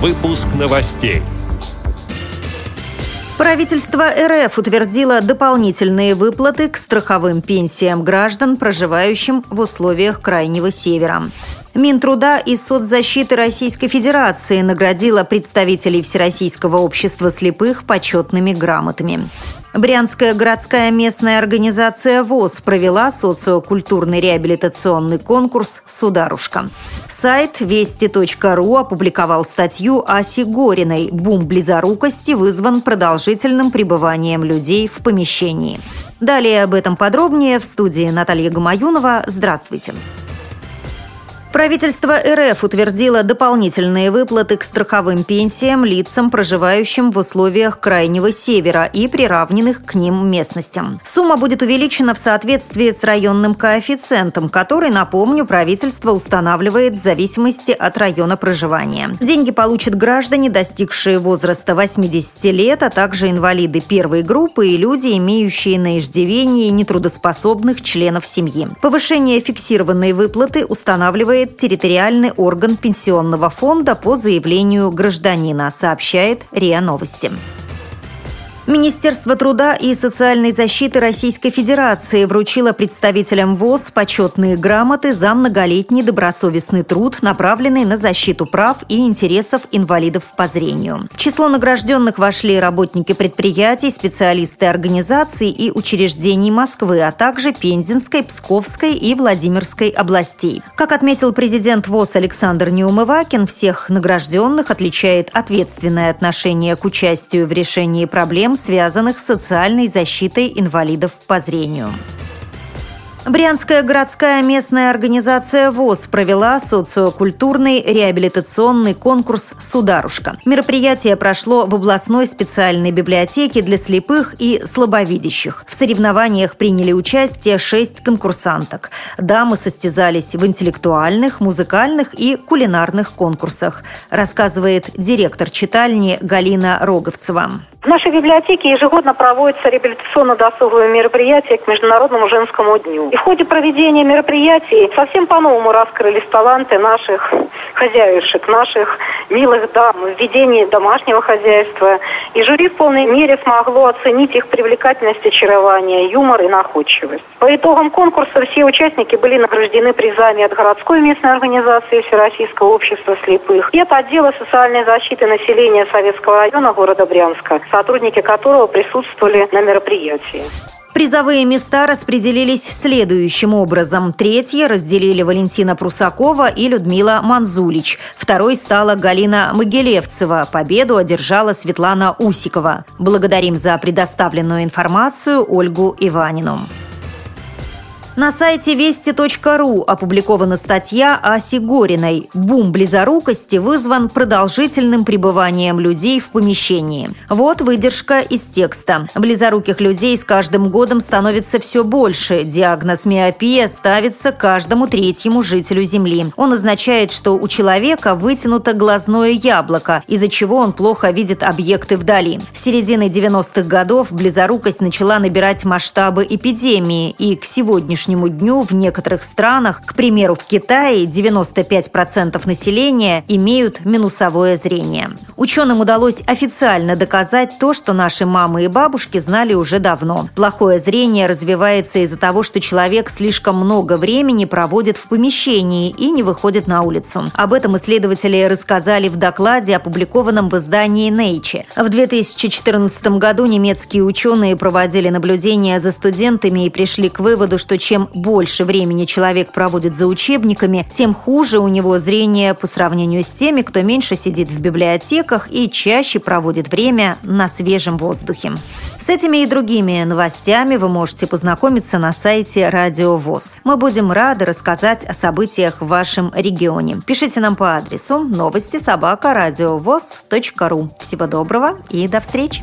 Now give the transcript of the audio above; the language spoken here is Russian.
Выпуск новостей. Правительство РФ утвердило дополнительные выплаты к страховым пенсиям граждан, проживающим в условиях Крайнего Севера. Минтруда и соцзащиты Российской Федерации наградила представителей Всероссийского общества слепых почетными грамотами. Брянская городская местная организация ВОЗ провела социокультурный реабилитационный конкурс «Сударушка». Сайт вести.ру опубликовал статью Аси Гориной «Бум близорукости вызван продолжительным пребыванием людей в помещении». Далее об этом подробнее в студии Наталья Гамаюнова. Здравствуйте. Здравствуйте. Правительство РФ утвердило дополнительные выплаты к страховым пенсиям лицам, проживающим в условиях Крайнего Севера и приравненных к ним местностям. Сумма будет увеличена в соответствии с районным коэффициентом, который, напомню, правительство устанавливает в зависимости от района проживания. Деньги получат граждане, достигшие возраста 80 лет, а также инвалиды первой группы и люди, имеющие на иждивении нетрудоспособных членов семьи. Повышение фиксированной выплаты устанавливает оказывает территориальный орган пенсионного фонда по заявлению гражданина, сообщает РИА Новости. Министерство труда и социальной защиты Российской Федерации вручило представителям ВОЗ почетные грамоты за многолетний добросовестный труд, направленный на защиту прав и интересов инвалидов по зрению. В число награжденных вошли работники предприятий, специалисты организаций и учреждений Москвы, а также Пензенской, Псковской и Владимирской областей. Как отметил президент ВОЗ Александр Неумывакин, всех награжденных отличает ответственное отношение к участию в решении проблем связанных с социальной защитой инвалидов по зрению. Брянская городская местная организация ВОЗ провела социокультурный реабилитационный конкурс «Сударушка». Мероприятие прошло в областной специальной библиотеке для слепых и слабовидящих. В соревнованиях приняли участие шесть конкурсанток. Дамы состязались в интеллектуальных, музыкальных и кулинарных конкурсах, рассказывает директор читальни Галина Роговцева. В нашей библиотеке ежегодно проводятся реабилитационно-досуговые мероприятия к Международному женскому дню. И в ходе проведения мероприятий совсем по-новому раскрылись таланты наших хозяюшек, наших милых дам в ведении домашнего хозяйства. И жюри в полной мере смогло оценить их привлекательность, очарование, юмор и находчивость. По итогам конкурса все участники были награждены призами от городской местной организации Всероссийского общества слепых и от отдела социальной защиты населения Советского района города Брянска сотрудники которого присутствовали на мероприятии. Призовые места распределились следующим образом. Третье разделили Валентина Прусакова и Людмила Манзулич. Второй стала Галина Могилевцева. Победу одержала Светлана Усикова. Благодарим за предоставленную информацию Ольгу Иванину. На сайте вести.ру опубликована статья Аси Гориной «Бум близорукости вызван продолжительным пребыванием людей в помещении». Вот выдержка из текста. Близоруких людей с каждым годом становится все больше. Диагноз миопия ставится каждому третьему жителю Земли. Он означает, что у человека вытянуто глазное яблоко, из-за чего он плохо видит объекты вдали. С середины 90-х годов близорукость начала набирать масштабы эпидемии, и к сегодняшнему сегодняшнему дню в некоторых странах, к примеру, в Китае 95% населения имеют минусовое зрение. Ученым удалось официально доказать то, что наши мамы и бабушки знали уже давно. Плохое зрение развивается из-за того, что человек слишком много времени проводит в помещении и не выходит на улицу. Об этом исследователи рассказали в докладе, опубликованном в издании Nature. В 2014 году немецкие ученые проводили наблюдения за студентами и пришли к выводу, что чем чем больше времени человек проводит за учебниками, тем хуже у него зрение по сравнению с теми, кто меньше сидит в библиотеках и чаще проводит время на свежем воздухе. С этими и другими новостями вы можете познакомиться на сайте Радио ВОЗ. Мы будем рады рассказать о событиях в вашем регионе. Пишите нам по адресу новости собака ру. Всего доброго и до встречи!